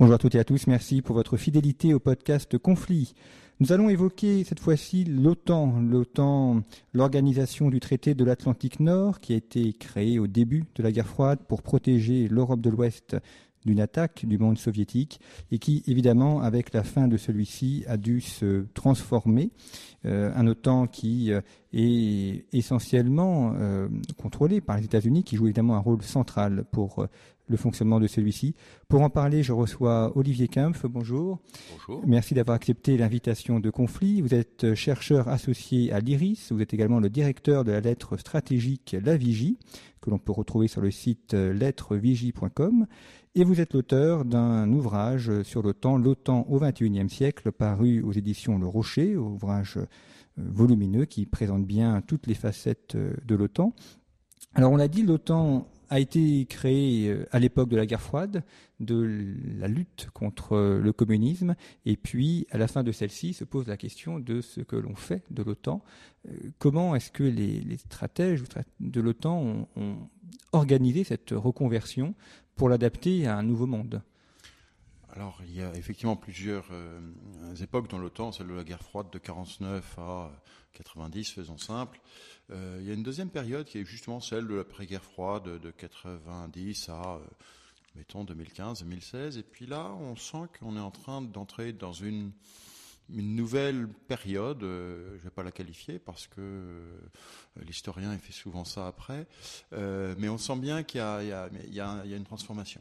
Bonjour à toutes et à tous, merci pour votre fidélité au podcast Conflit. Nous allons évoquer cette fois-ci l'OTAN, l'OTAN, l'organisation du traité de l'Atlantique Nord qui a été créée au début de la guerre froide pour protéger l'Europe de l'Ouest d'une attaque du monde soviétique et qui, évidemment, avec la fin de celui-ci, a dû se transformer. Euh, un OTAN qui euh, est essentiellement euh, contrôlé par les États-Unis, qui joue évidemment un rôle central pour le fonctionnement de celui-ci. Pour en parler, je reçois Olivier Kempf. Bonjour. Bonjour. Merci d'avoir accepté l'invitation de conflit. Vous êtes chercheur associé à l'IRIS. Vous êtes également le directeur de la lettre stratégique La Vigie, que l'on peut retrouver sur le site lettrevigie.com. Et vous êtes l'auteur d'un ouvrage sur l'OTAN, l'OTAN au XXIe siècle, paru aux éditions Le Rocher, ouvrage volumineux qui présente bien toutes les facettes de l'OTAN. Alors on l'a dit, l'OTAN a été créé à l'époque de la guerre froide, de la lutte contre le communisme, et puis à la fin de celle-ci se pose la question de ce que l'on fait de l'OTAN. Comment est-ce que les, stratèges de l'OTAN ont, organisé cette reconversion pour l'adapter à un nouveau monde? Alors, il y a effectivement plusieurs euh, époques dans l'OTAN, celle de la guerre froide de 49 à 90, faisons simple. Euh, il y a une deuxième période qui est justement celle de l'après-guerre froide de 90 à, euh, mettons, 2015-2016. Et puis là, on sent qu'on est en train d'entrer dans une, nouvelle période, euh, je ne vais pas la qualifier parce que l'historien fait souvent ça après, mais on sent bien qu'il y, a une transformation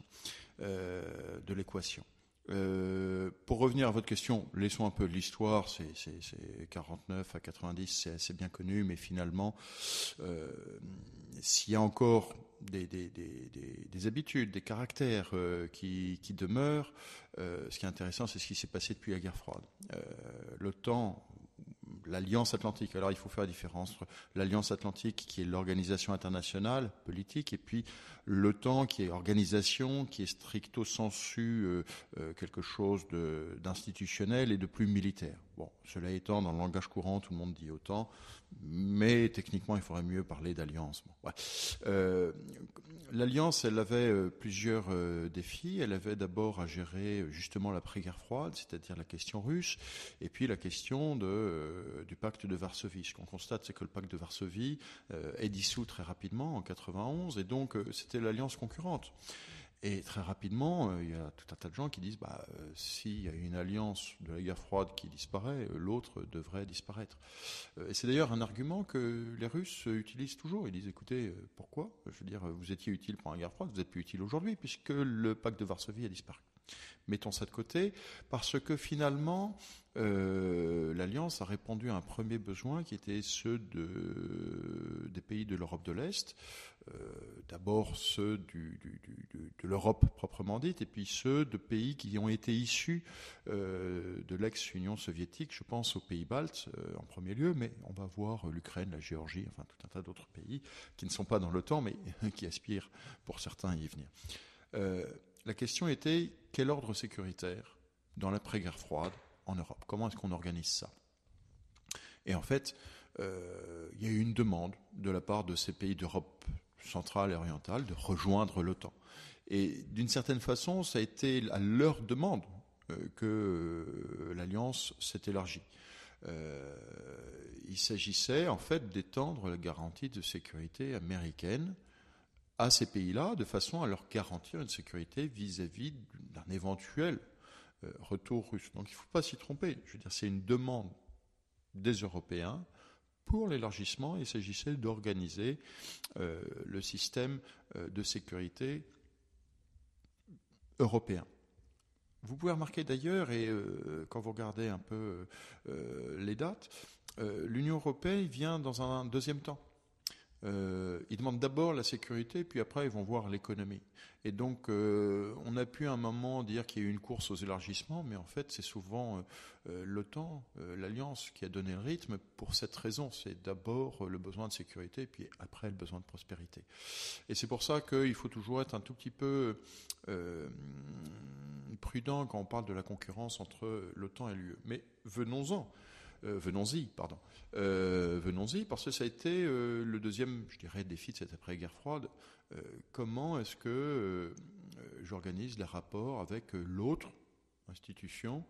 de l'équation. Euh, pour revenir à votre question, laissons un peu l'histoire. C'est 49 à 90, c'est assez bien connu, mais finalement, euh, s'il y a encore des, habitudes, des caractères euh, qui, qui, demeurent, ce qui est intéressant, c'est ce qui s'est passé depuis la guerre froide. L'OTAN, l'Alliance Atlantique. Alors il faut faire la différence entre l'Alliance Atlantique, qui est l'organisation internationale politique, et puis l'OTAN, qui est organisation, qui est stricto sensu euh, euh, quelque chose d'institutionnel et de plus militaire. Bon, cela étant, dans le langage courant, tout le monde dit OTAN, mais techniquement, il faudrait mieux parler d'alliance. Euh, L'alliance, elle avait euh, plusieurs euh, défis. Elle avait d'abord à gérer justement l'après-guerre froide, c'est-à-dire la question russe, et puis la question du pacte de Varsovie. Ce qu'on constate, c'est que le pacte de Varsovie est dissous très rapidement en 91, et donc c'était l'alliance concurrente. Et très rapidement, euh, il y a tout un tas de gens qui disent bah, euh, s'il y a une alliance de la guerre froide qui disparaît, euh, l'autre devrait disparaître. et c'est d'ailleurs un argument que les Russes utilisent toujours. Ils disent écoutez, pourquoi? Je veux dire, vous étiez utile pour la guerre froide, vous n'êtes plus utile aujourd'hui puisque le pacte de Varsovie a disparu. Mettons ça de côté, parce que finalement, euh, l'Alliance a répondu à un premier besoin qui était ceux de, des pays de l'Europe de l'Est, euh, d'abord ceux de l'Europe proprement dite, et puis ceux de pays qui ont été issus euh, de l'ex-Union soviétique, je pense aux pays baltes euh, en premier lieu, mais on va voir l'Ukraine, la Géorgie, enfin tout un tas d'autres pays qui ne sont pas dans l'OTAN, mais qui aspirent pour certains à y venir. Euh, la question était quel ordre sécuritaire dans l'après-guerre froide en Europe? Comment est-ce qu'on organise ça? Et en fait, euh, il y a eu une demande de la part de ces pays d'Europe centrale et orientale de rejoindre l'OTAN. Et d'une certaine façon, ça a été à leur demande euh, que euh, l'alliance s'est élargie. Euh, il s'agissait en fait d'étendre la garantie de sécurité américaine à ces pays-là de façon à leur garantir une sécurité vis-à-vis d'un éventuel retour russe. Donc il ne faut pas s'y tromper. C'est une demande des Européens pour l'élargissement. Il s'agissait d'organiser euh, le système euh, de sécurité européen. Vous pouvez remarquer d'ailleurs, et euh, quand vous regardez un peu les dates, l'Union européenne vient dans un deuxième temps. Euh, ils demandent d'abord la sécurité, puis après ils vont voir l'économie. Et donc euh, on a pu à un moment dire qu'il y a eu une course aux élargissements, mais en fait c'est souvent euh, l'OTAN, l'alliance, qui a donné le rythme pour cette raison. C'est d'abord le besoin de sécurité, puis après le besoin de prospérité. Et c'est pour ça qu'il faut toujours être un tout petit peu prudent quand on parle de la concurrence entre l'OTAN et l'UE. Mais venons-en. Venons-y, pardon. Euh, venons-y, parce que ça a été euh, le deuxième, je dirais, défi de cette après-guerre froide. Euh, comment est-ce que j'organise les rapports avec l'autre institution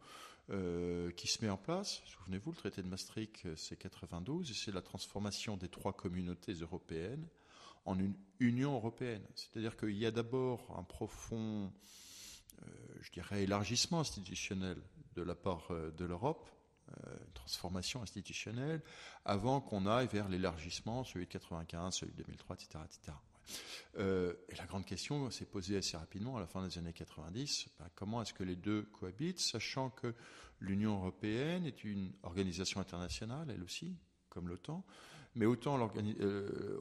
qui se met en place? Souvenez-vous, le traité de Maastricht, c'est 92, et c'est la transformation des trois communautés européennes en une Union européenne. C'est-à-dire qu'il y a d'abord un profond, je dirais, élargissement institutionnel de la part de l'Europe, euh, transformation institutionnelle, avant qu'on aille vers l'élargissement, celui de 95, celui de 2003, etc. etc. et la grande question s'est posée assez rapidement à la fin des années 90, bah, comment est-ce que les deux cohabitent, sachant que l'Union européenne est une organisation internationale, elle aussi, comme l'OTAN, mais autant euh,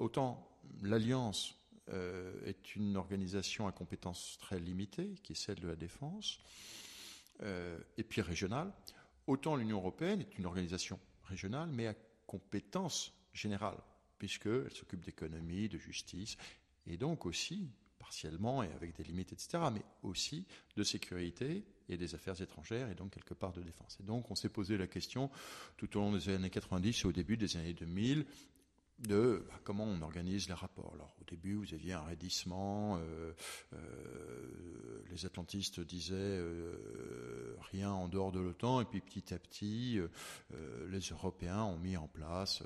l'Alliance euh, est une organisation à compétences très limitées, qui est celle de la défense, et puis régionale, Autant l'Union européenne est une organisation régionale, mais à compétence générale, puisqu'elle s'occupe d'économie, de justice, et donc aussi, partiellement et avec des limites, etc., mais aussi de sécurité et des affaires étrangères, et donc quelque part de défense. Et donc on s'est posé la question tout au long des années 90 et au début des années 2000, de bah, comment on organise les rapports. Alors au début, vous aviez un raidissement, euh, euh, les atlantistes disaient euh, rien en dehors de l'OTAN, et puis petit à petit, les Européens ont mis en place,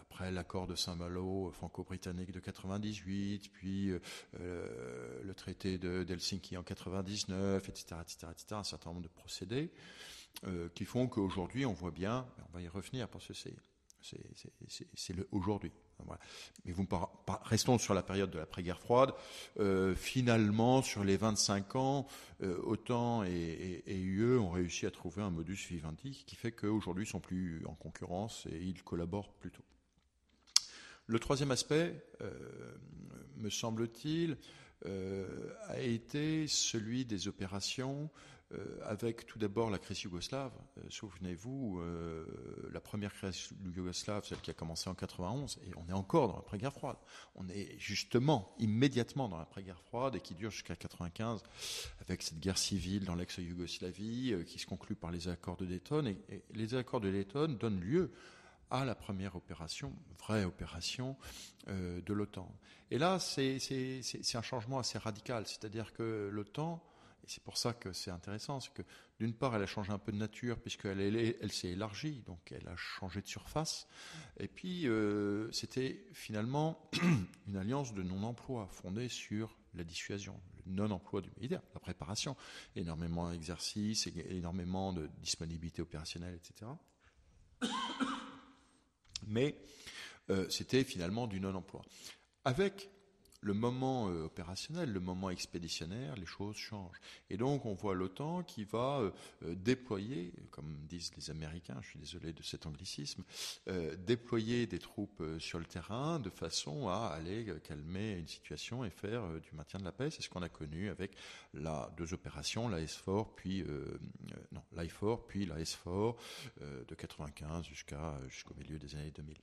après l'accord de Saint-Malo franco-britannique de 98, puis le traité d'Helsinki en 99, etc., etc., etc., un certain nombre de procédés qui font qu'aujourd'hui, on voit bien, on va y revenir parce que c'est aujourd'hui. Mais vous restons sur la période de l'après-guerre froide. Euh, finalement, sur les 25 ans, euh, OTAN et, UE ont réussi à trouver un modus vivendi qui fait qu'aujourd'hui ils sont plus en concurrence et ils collaborent plutôt. Le troisième aspect, euh, me semble-t-il, a été celui des opérations euh, avec tout d'abord la crise yougoslave. Euh, souvenez-vous, euh, la première crise yougoslave, celle qui a commencé en 91, et on est encore dans l'après-guerre froide. On est justement immédiatement dans l'après-guerre froide et qui dure jusqu'à 95, avec cette guerre civile dans l'ex-Yougoslavie qui se conclut par les accords de Dayton. Et, et, les accords de Dayton donnent lieu à la première opération, vraie opération de l'OTAN. Et là, c'est un changement assez radical, c'est-à-dire que l'OTAN c'est pour ça que c'est intéressant, c'est que d'une part, elle a changé un peu de nature puisqu'elle elle, s'est élargie, donc elle a changé de surface. Et puis, euh, c'était finalement une alliance de non-emploi fondée sur la dissuasion, le non-emploi du militaire, la préparation, énormément d'exercices, énormément de disponibilité opérationnelle, etc. Mais euh, c'était finalement du non-emploi. Avec le moment euh, opérationnel, le moment expéditionnaire, les choses changent. Et donc on voit l'OTAN qui va euh, euh, déployer, comme disent les Américains, je suis désolé de cet anglicisme, déployer des troupes sur le terrain de façon à aller calmer une situation et faire du maintien de la paix. C'est ce qu'on a connu avec la deux opérations, la S4 puis non l'IFOR puis la S4 de 95 jusqu'à jusqu'au milieu des années 2000.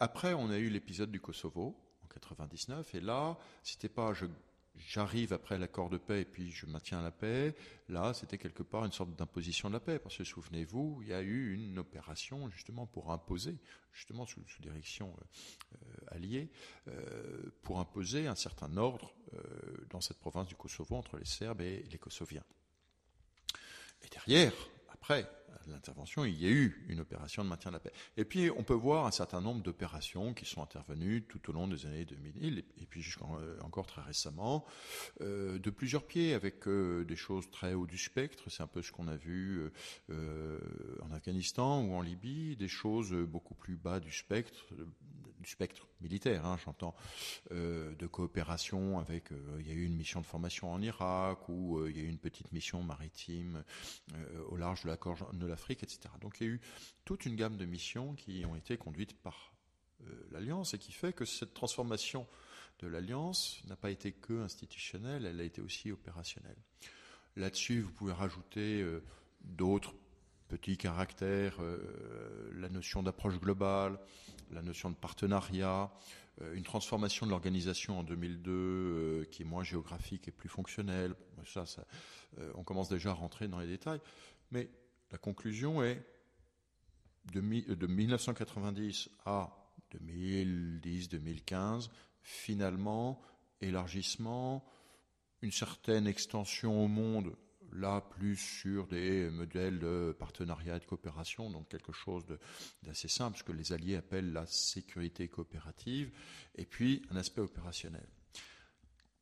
Après, on a eu l'épisode du Kosovo, 99. Et là, c'était pas j'arrive après l'accord de paix et puis je maintiens la paix. Là, c'était quelque part une sorte d'imposition de la paix, parce que souvenez-vous, il y a eu une opération justement pour imposer, justement sous, direction euh, alliée, euh, pour imposer un certain ordre euh, dans cette province du Kosovo entre les Serbes et les Kosoviens. Et derrière, après, l'intervention, il y a eu une opération de maintien de la paix. Et puis, on peut voir un certain nombre d'opérations qui sont intervenues tout au long des années 2000, et puis jusqu'encore très récemment, euh, de plusieurs pieds, avec euh, des choses très haut du spectre. C'est un peu ce qu'on a vu euh, en Afghanistan ou en Libye, des choses beaucoup plus bas du spectre, du spectre militaire, hein, j'entends, euh, de coopération avec, euh, il y a eu une mission de formation en Irak, ou euh, il y a eu une petite mission maritime au large de la de l'Afrique, etc. Donc il y a eu toute une gamme de missions qui ont été conduites par l'alliance et qui fait que cette transformation de l'alliance n'a pas été que institutionnelle, elle a été aussi opérationnelle. Là-dessus, vous pouvez rajouter d'autres petits caractères, la notion d'approche globale, la notion de partenariat, euh, une transformation de l'organisation en 2002 euh, qui est moins géographique et plus fonctionnelle. Ça, euh, on commence déjà à rentrer dans les détails. Mais la conclusion est de 1990 à 2010-2015, finalement, élargissement, une certaine extension au monde là plus sur des modèles de partenariat et de coopération, donc quelque chose d'assez simple, ce que les alliés appellent la sécurité coopérative, et puis un aspect opérationnel.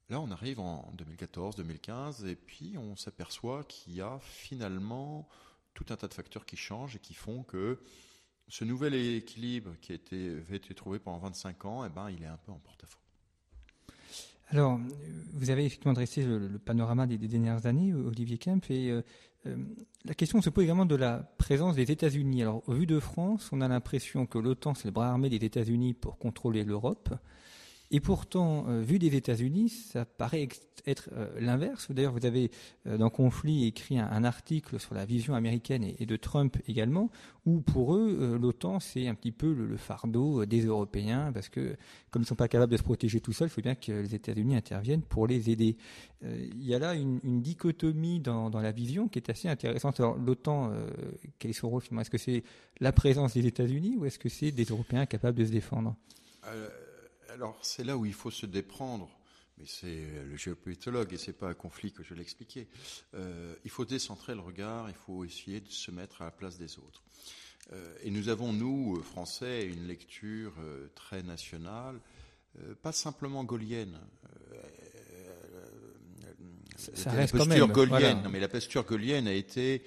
Là, on arrive en 2014-2015, et puis on s'aperçoit qu'il y a finalement tout un tas de facteurs qui changent et qui font que ce nouvel équilibre qui avait été trouvé pendant 25 ans, eh ben, il est un peu en porte-à-faux. Alors, vous avez effectivement dressé le, panorama des, dernières années, Olivier Kemp, et euh, euh, la question se pose également de la présence des États-Unis. Alors, au vu de France, on a l'impression que l'OTAN, c'est le bras armé des États-Unis pour contrôler l'Europe. Et pourtant, euh, vu des États-Unis, ça paraît être euh, l'inverse. D'ailleurs, vous avez euh, dans Conflit écrit un, article sur la vision américaine et, de Trump également, où pour eux, l'OTAN, c'est un petit peu le, fardeau des Européens, parce que comme ils ne sont pas capables de se protéger tout seuls, il faut bien que les États-Unis interviennent pour les aider. il y a là une, dichotomie dans, la vision qui est assez intéressante. Alors, l'OTAN, quel est son rôle Est-ce que c'est la présence des États-Unis ou est-ce que c'est des Européens capables de se défendre? Alors c'est là où il faut se déprendre, mais c'est le géopolitologue et c'est pas un conflit que je l'expliquais. Euh, il faut décentrer le regard, il faut essayer de se mettre à la place des autres. Euh, et nous avons, nous, Français, une lecture euh, très nationale, pas simplement gaulienne. Ça, reste la posture gaulienne, non, mais la posture gaulienne a été,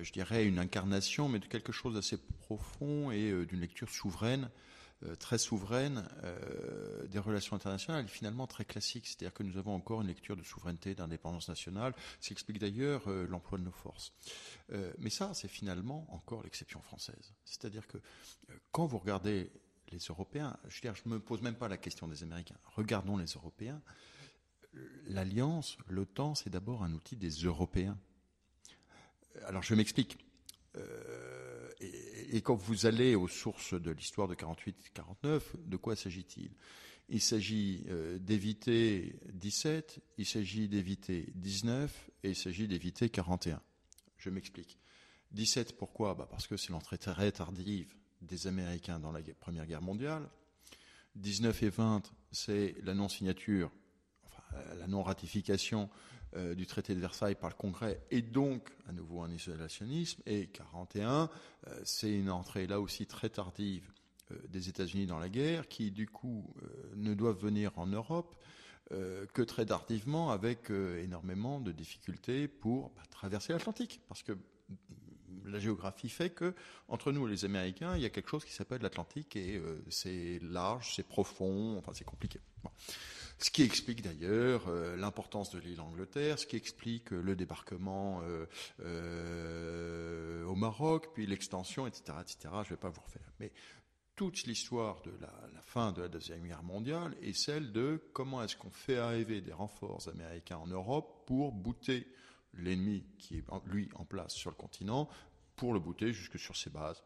je dirais, une incarnation, mais de quelque chose d'assez profond et d'une lecture souveraine euh, très souveraine euh, des relations internationales, finalement très classique. C'est-à-dire que nous avons encore une lecture de souveraineté, d'indépendance nationale, ce qui explique d'ailleurs euh, l'emploi de nos forces. mais ça, c'est finalement encore l'exception française. C'est-à-dire que quand vous regardez les Européens, je ne me pose même pas la question des Américains, regardons les Européens, l'alliance, l'OTAN, c'est d'abord un outil des Européens. Alors je m'explique et, quand vous allez aux sources de l'histoire de 48-49, de quoi s'agit-il? Il s'agit euh, d'éviter 17, il s'agit d'éviter 19 et il s'agit d'éviter 41. Je m'explique. 17, pourquoi? Bah Parce que c'est l'entrée très tardive des Américains dans la Première Guerre mondiale. 19 et 20, c'est la non-signature, la non-ratification euh, du traité de Versailles par le Congrès et donc à nouveau un isolationnisme. Et 41, euh, c'est une entrée là aussi très tardive euh, des États-Unis dans la guerre, qui du coup ne doivent venir en Europe que très tardivement, avec énormément de difficultés pour bah, traverser l'Atlantique, parce que la géographie fait que entre nous et les Américains, il y a quelque chose qui s'appelle l'Atlantique et c'est large, c'est profond, enfin c'est compliqué. Ce qui explique d'ailleurs euh, l'importance de l'île Angleterre, ce qui explique euh, le débarquement euh, au Maroc, puis l'extension, etc., etc. Je ne vais pas vous refaire. Mais toute l'histoire de la, fin de la Deuxième Guerre mondiale est celle de comment est-ce qu'on fait arriver des renforts américains en Europe pour bouter l'ennemi qui est, lui, en place sur le continent, pour le bouter jusque sur ses bases.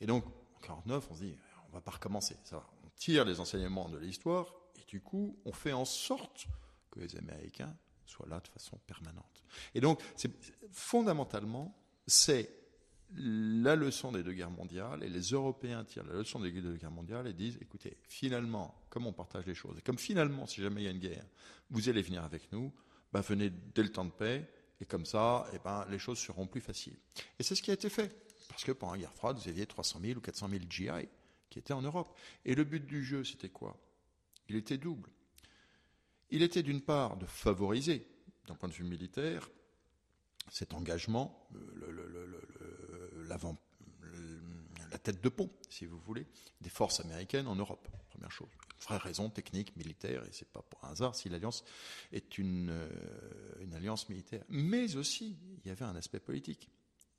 Et donc, en 1949, on se dit, on va pas recommencer. On tire les enseignements de l'histoire du coup, on fait en sorte que les Américains soient là de façon permanente. Et donc, fondamentalement, c'est la leçon des deux guerres mondiales, et les Européens tirent la leçon des deux guerres mondiales et disent, écoutez, finalement, comme on partage les choses, et comme finalement, si jamais il y a une guerre, vous allez venir avec nous, ben venez dès le temps de paix, et comme ça, eh ben, les choses seront plus faciles. Et c'est ce qui a été fait. Parce que pendant la guerre froide, vous aviez 300 000 ou 400 000 GI qui étaient en Europe. Et le but du jeu, c'était quoi? Il était double. Il était d'une part de favoriser, d'un point de vue militaire, cet engagement, la tête de pont, si vous voulez, des forces américaines en Europe. Première chose. Vraie raison technique, militaire, et c'est pas pour un hasard si l'alliance est une, euh, une alliance militaire. Mais aussi, il y avait un aspect politique.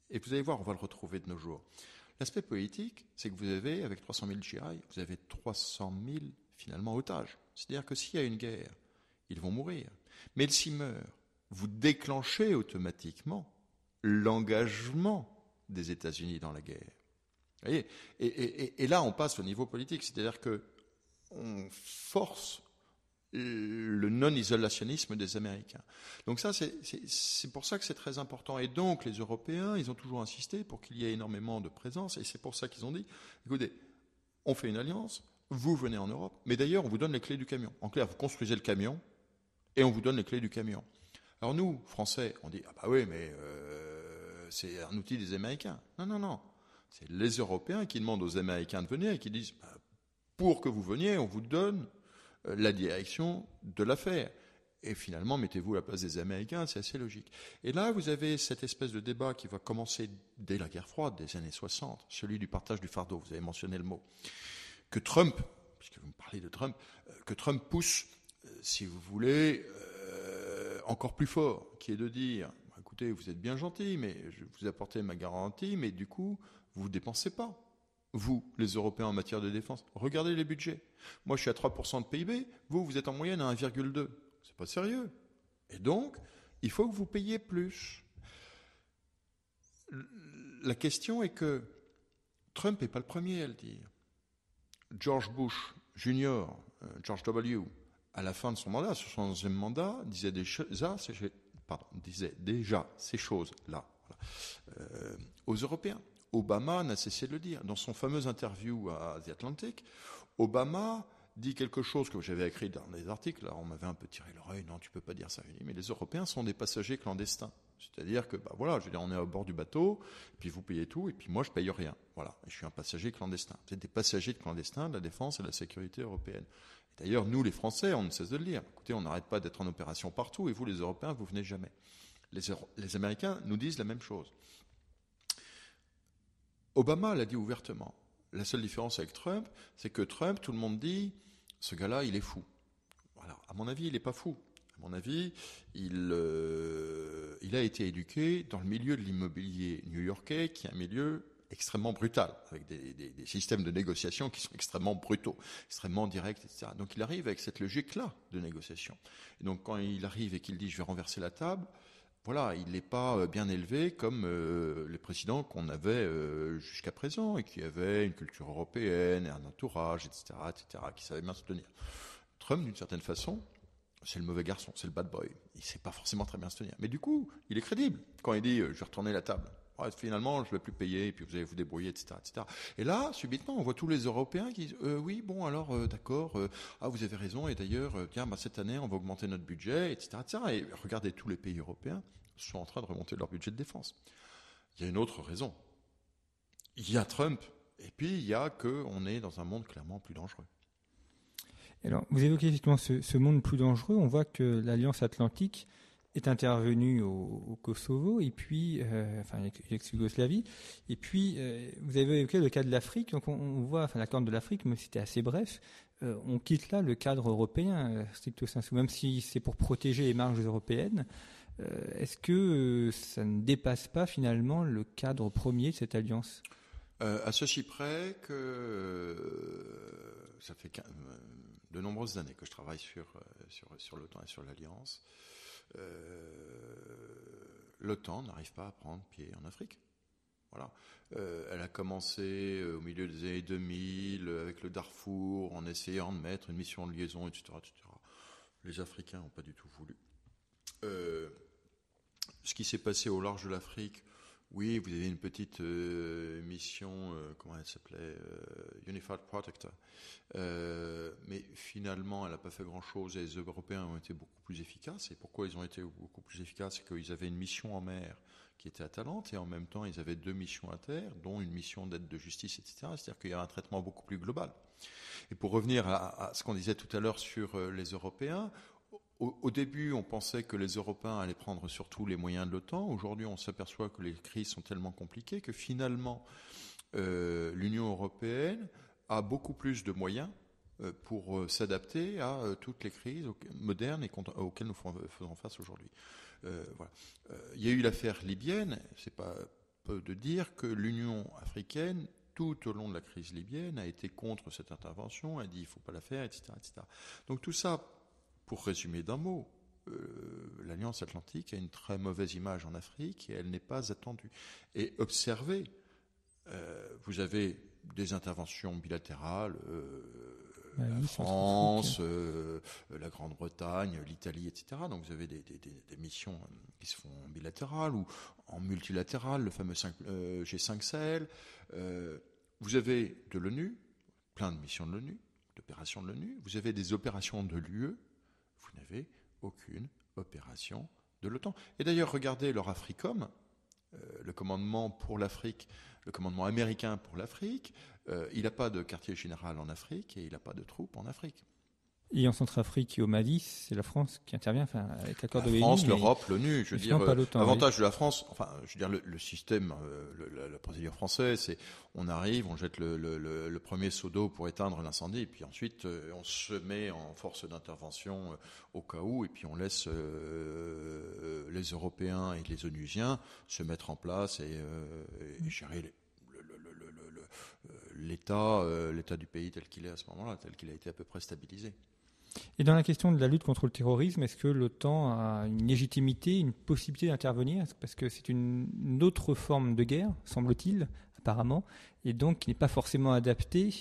Et vous allez voir, on va le retrouver de nos jours. L'aspect politique, c'est que vous avez, avec 300 000 GI, vous avez 300 000 finalement otages. C'est-à-dire que s'il y a une guerre, ils vont mourir. Mais s'ils meurent, vous déclenchez automatiquement l'engagement des États-Unis dans la guerre. Voyez? Et, là, on passe au niveau politique, c'est-à-dire que on force le non-isolationnisme des Américains. Donc ça, c'est pour ça que c'est très important. Et donc, les Européens, ils ont toujours insisté pour qu'il y ait énormément de présence, et c'est pour ça qu'ils ont dit, écoutez, on fait une alliance, vous venez en Europe, mais d'ailleurs, on vous donne les clés du camion. En clair, vous construisez le camion, et on vous donne les clés du camion. Alors nous, Français, on dit, ah bah oui, mais euh, c'est un outil des Américains. Non, non, non. C'est les Européens qui demandent aux Américains de venir et qui disent, bah, pour que vous veniez, on vous donne euh, la direction de l'affaire. Et finalement, mettez-vous à la place des Américains, c'est assez logique. Et là, vous avez cette espèce de débat qui va commencer dès la guerre froide des années 60, celui du partage du fardeau, vous avez mentionné le mot, que Trump, puisque vous me parlez de Trump, euh, que Trump pousse, euh, si vous voulez, encore plus fort, qui est de dire, écoutez, vous êtes bien gentil, mais je vous apporter ma garantie, mais du coup, vous ne dépensez pas vous, les Européens, en matière de défense. Regardez les budgets. Moi, je suis à 3% de PIB. Vous, vous êtes en moyenne à 1,2. C'est pas sérieux. Et donc, il faut que vous payiez plus. La question est que Trump n'est pas le premier à le dire. George Bush Jr., euh, George W., à la fin de son mandat, sur son onzième mandat, disait disait déjà ces choses-là euh, aux Européens. Obama n'a cessé de le dire. Dans son fameux interview à The Atlantic, Obama dit quelque chose que j'avais écrit dans les articles. On m'avait un peu tiré l'oreille. Non, tu peux pas dire ça. mais les Européens sont des passagers clandestins. C'est-à-dire que, bah voilà, je veux dire, on est à bord du bateau, et puis vous payez tout, et puis moi je paye rien. Voilà, je suis un passager clandestin. Vous êtes des passagers clandestins de la défense et de la sécurité européenne. D'ailleurs, nous les Français, on ne cesse de le dire. Écoutez, on n'arrête pas d'être en opération partout, et vous les Européens, vous venez jamais. Les, les Américains nous disent la même chose. Obama l'a dit ouvertement. La seule différence avec Trump, c'est que Trump, tout le monde dit, ce gars-là, il est fou. Voilà. À mon avis, il n'est pas fou. Mon avis, il, euh, il a été éduqué dans le milieu de l'immobilier new-yorkais, qui est un milieu extrêmement brutal, avec des, systèmes de négociation qui sont extrêmement brutaux, extrêmement directs, etc. Donc il arrive avec cette logique-là de négociation. Et donc quand il arrive et qu'il dit je vais renverser la table, voilà, il n'est pas euh, bien élevé comme euh, les présidents qu'on avait jusqu'à présent et qui avaient une culture européenne et un entourage, etc., etc., qui savaient bien se tenir. Trump, d'une certaine façon, c'est le mauvais garçon, c'est le bad boy. Il sait pas forcément très bien se tenir. Mais du coup, il est crédible quand il dit je vais retourner la table. finalement, je ne vais plus payer, et puis vous allez vous débrouiller, etc.. Et là, subitement, on voit tous les Européens qui disent oui, bon, alors, d'accord, ah, vous avez raison, et d'ailleurs, tiens, bah, cette année, on va augmenter notre budget, etc., etc. Et regardez, tous les pays européens sont en train de remonter leur budget de défense. Il y a une autre raison. Il y a Trump, et puis il y a qu'on est dans un monde clairement plus dangereux. Alors, vous évoquez effectivement ce, monde plus dangereux. On voit que l'Alliance Atlantique est intervenue au, Kosovo, et puis, euh, enfin, l'ex-Yougoslavie. Et puis, euh, vous avez évoqué le cas de l'Afrique. Donc, on, voit, enfin, l'accord de l'Afrique, mais c'était assez bref. Euh, on quitte là le cadre européen, stricto sensu, même si c'est pour protéger les marges européennes. Est-ce que ça ne dépasse pas finalement le cadre premier de cette alliance? À ceci près que ça fait de nombreuses années que je travaille sur, sur, sur l'OTAN et sur l'alliance. L'OTAN n'arrive pas à prendre pied en Afrique. Voilà. elle a commencé au milieu des années 2000 avec le Darfour en essayant de mettre une mission de liaison, etc. etc. Les Africains n'ont pas du tout voulu. Euh, ce qui s'est passé au large de l'Afrique, oui, vous avez une petite euh, mission, euh, comment elle s'appelait, Unified Protector, mais finalement, elle n'a pas fait grand-chose et les Européens ont été beaucoup plus efficaces. Et pourquoi ils ont été beaucoup plus efficaces? C'est qu'ils avaient une mission en mer qui était Atalante et en même temps, ils avaient deux missions à terre, dont une mission d'aide de justice, etc. C'est-à-dire qu'il y a un traitement beaucoup plus global. Et pour revenir à ce qu'on disait tout à l'heure sur les Européens, au, début, on pensait que les Européens allaient prendre surtout les moyens de l'OTAN. Aujourd'hui, on s'aperçoit que les crises sont tellement compliquées que finalement, euh, l'Union européenne a beaucoup plus de moyens euh, pour euh, s'adapter à toutes les crises modernes auxquelles nous faisons face aujourd'hui. il y a eu l'affaire libyenne, c'est pas peu de dire que l'Union africaine, tout au long de la crise libyenne, a été contre cette intervention, a dit il ne faut pas la faire, etc., etc. Donc tout ça, pour résumer d'un mot, euh, l'Alliance Atlantique a une très mauvaise image en Afrique et elle n'est pas attendue. Et observez, euh, vous avez des interventions bilatérales, euh, la France, la Grande-Bretagne, l'Italie, etc. Donc vous avez des, missions qui se font bilatérales ou en multilatéral, le fameux G5 Sahel. vous avez de l'ONU, plein de missions de l'ONU, d'opérations de l'ONU. Vous avez des opérations de l'UE. Vous n'avez aucune opération de l'OTAN. Et d'ailleurs, regardez leur Africom, euh, le commandement pour l'Afrique, le commandement américain pour l'Afrique, euh, il n'a pas de quartier général en Afrique et il n'a pas de troupes en Afrique. Et en Centrafrique et au Mali, c'est la France qui intervient, enfin, avec l'accord de La France, l'Europe, l'ONU. Je veux dire, l'avantage de la France, enfin, je veux dire, le, système, euh, la, procédure française, c'est on arrive, on jette le, premier seau d'eau pour éteindre l'incendie, et puis ensuite euh, on se met en force d'intervention euh, au cas où, et puis on laisse les Européens et les Onusiens se mettre en place et, et gérer l'état, l'état du pays tel qu'il est à ce moment-là, tel qu'il a été à peu près stabilisé. Et dans la question de la lutte contre le terrorisme, est-ce que l'OTAN a une légitimité, une possibilité d'intervenir? Parce que c'est une, autre forme de guerre, semble-t-il, apparemment, et donc qui n'est pas forcément adaptée.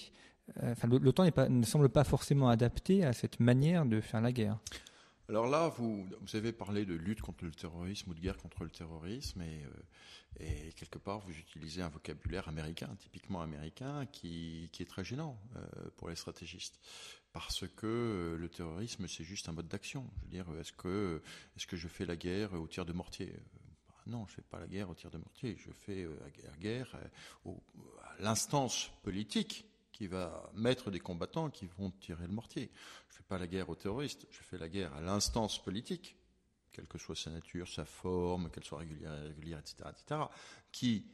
Euh, enfin, l'OTAN ne semble pas forcément adapté à cette manière de faire la guerre? Alors là, vous, avez parlé de lutte contre le terrorisme ou de guerre contre le terrorisme, et, euh, quelque part, vous utilisez un vocabulaire américain, typiquement américain, qui, qui est très gênant euh, pour les stratégistes parce que euh, le terrorisme, c'est juste un mode d'action. Je veux dire, est-ce que, est-ce que je fais la guerre au tir de mortier? Bah, Non, je fais pas la guerre au tir de mortier. Je fais euh, la guerre euh, à l'instance politique qui va mettre des combattants qui vont tirer le mortier. Je fais pas la guerre aux terroristes. Je fais la guerre à l'instance politique, quelle que soit sa nature, sa forme, qu'elle soit régulière, irrégulière, etc., etc., qui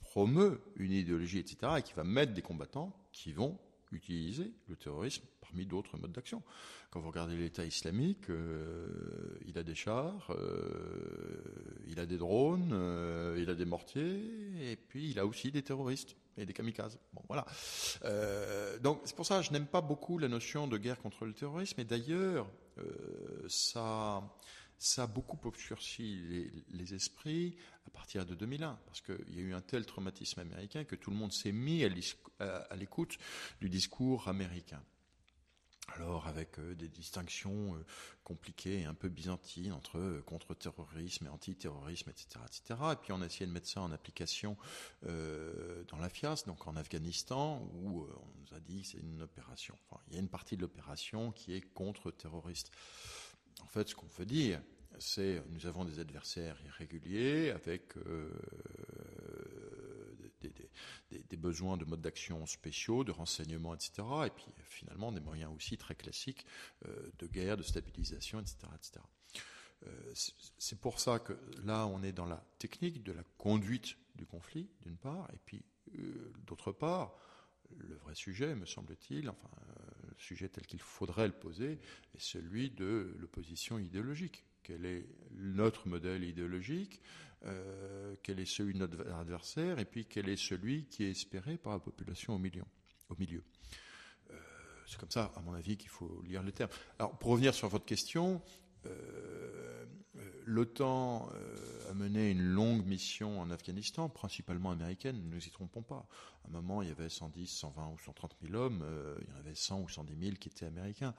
promeut une idéologie, etc., et qui va mettre des combattants qui vont utiliser le terrorisme parmi d'autres modes d'action. Quand vous regardez l'État islamique, euh, il a des chars, euh, il a des drones, euh, il a des mortiers, et puis il a aussi des terroristes et des kamikazes. Bon, voilà. donc c'est pour ça que je n'aime pas beaucoup la notion de guerre contre le terrorisme, et d'ailleurs, ça ça a beaucoup obscurci les, esprits à partir de 2001, parce qu'il y a eu un tel traumatisme américain que tout le monde s'est mis à l'écoute du discours américain. Alors avec euh, des distinctions euh, compliquées et un peu byzantines entre euh, contre-terrorisme et antiterrorisme, etc., etc. Et puis on a essayé de mettre ça en application dans la FIAS, donc en Afghanistan, où on nous a dit que c'est une opération. Il y a une partie de l'opération qui est contre-terroriste. En fait, ce qu'on veut dire, c'est nous avons des adversaires irréguliers avec des, besoins de modes d'action spéciaux, de renseignement, etc. Et puis finalement des moyens aussi très classiques euh, de guerre, de stabilisation, etc. etc. Euh, c'est pour ça que là, on est dans la technique de la conduite du conflit, d'une part, et puis euh, d'autre part, le vrai sujet, me semble-t-il, enfin, sujet tel qu'il faudrait le poser, est celui de l'opposition idéologique. Quel est notre modèle idéologique euh, quel est celui de notre adversaire, et puis quel est celui qui est espéré par la population au milieu. Au milieu. Euh, c'est comme ça, à mon avis, qu'il faut lire les termes. Alors, pour revenir sur votre question, euh, l'OTAN a mené une longue mission en Afghanistan, principalement américaine, ne nous y trompons pas. À un moment, il y avait 110, 120 ou 130 000 hommes, il y en avait 100 ou 110 000 qui étaient américains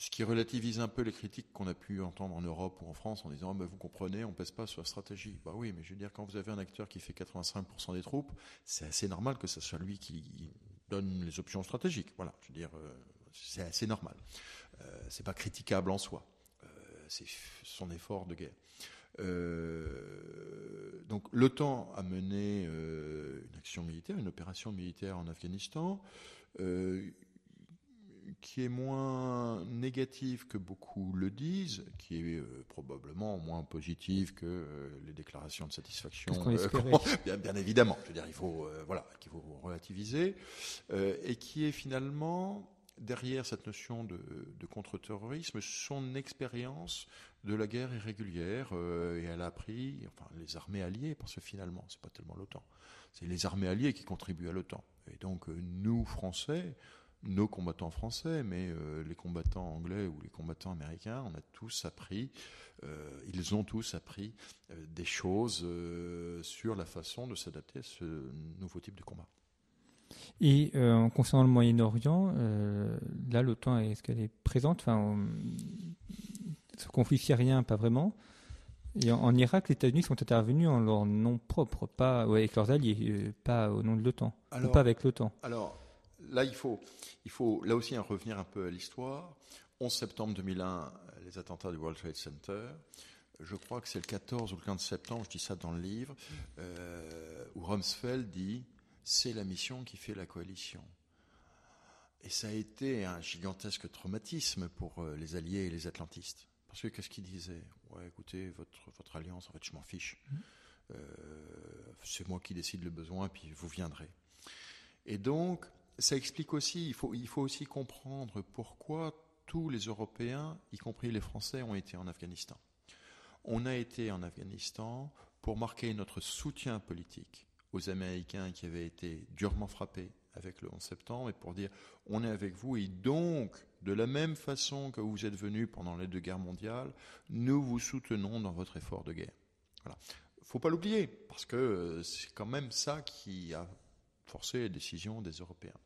ce qui relativise un peu les critiques qu'on a pu entendre en Europe ou en France en disant ah, vous comprenez, on pèse pas sur la stratégie. Bah oui, mais je veux dire, quand vous avez un acteur qui fait 85% des troupes, c'est assez normal que ce soit lui qui donne les options stratégiques. Voilà, je veux dire, euh, c'est assez normal. Euh, c'est pas critiquable en soi. Euh, c'est son effort de guerre. Euh, donc l'OTAN a mené une action militaire, une opération militaire en Afghanistan qui est moins négative que beaucoup le disent, qui est euh, probablement moins positive que euh, les déclarations de satisfaction. Euh, bien, bien, évidemment, je veux dire, il faut voilà, qu'il faut relativiser, et qui est finalement derrière cette notion de, contre-terrorisme son expérience de la guerre irrégulière euh, et elle a appris, enfin les armées alliées, parce que finalement c'est pas tellement l'OTAN, c'est les armées alliées qui contribuent à l'OTAN. Et donc euh, nous Français, nos combattants français, mais euh, les combattants anglais ou les combattants américains, on a tous appris, ils ont tous appris des choses sur la façon de s'adapter à ce nouveau type de combat. Et euh, concernant le Moyen-Orient, euh, là, l'OTAN, est-ce qu'elle est présente? Enfin, Ce conflit syrien, pas vraiment. Et en, Irak, les États-Unis sont intervenus en leur nom propre, pas avec leurs alliés, euh, pas au nom de l'OTAN, ou pas avec l'OTAN. Alors là, il faut, il faut là aussi revenir un peu à l'histoire. 11 septembre 2001, les attentats du World Trade Center. Je crois que c'est le 14 ou le 15 septembre, je dis ça dans le livre, où Rumsfeld dit c'est la mission qui fait la coalition. Et ça a été un gigantesque traumatisme pour euh, les Alliés et les Atlantistes. Parce que qu'est-ce qu'ils disaient? Ouais, écoutez, votre, votre alliance, en fait, je m'en fiche. Mmh. Euh, c'est moi qui décide le besoin, puis vous viendrez. Et donc, ça explique aussi, il faut, il faut aussi comprendre pourquoi tous les Européens, y compris les Français, ont été en Afghanistan. On a été en Afghanistan pour marquer notre soutien politique aux Américains qui avaient été durement frappés avec le 11 septembre et pour dire on est avec vous et donc de la même façon que vous êtes venus pendant les deux guerres mondiales, nous vous soutenons dans votre effort de guerre. Voilà. Faut pas l'oublier parce que c'est quand même ça qui a forcé les décisions des Européens.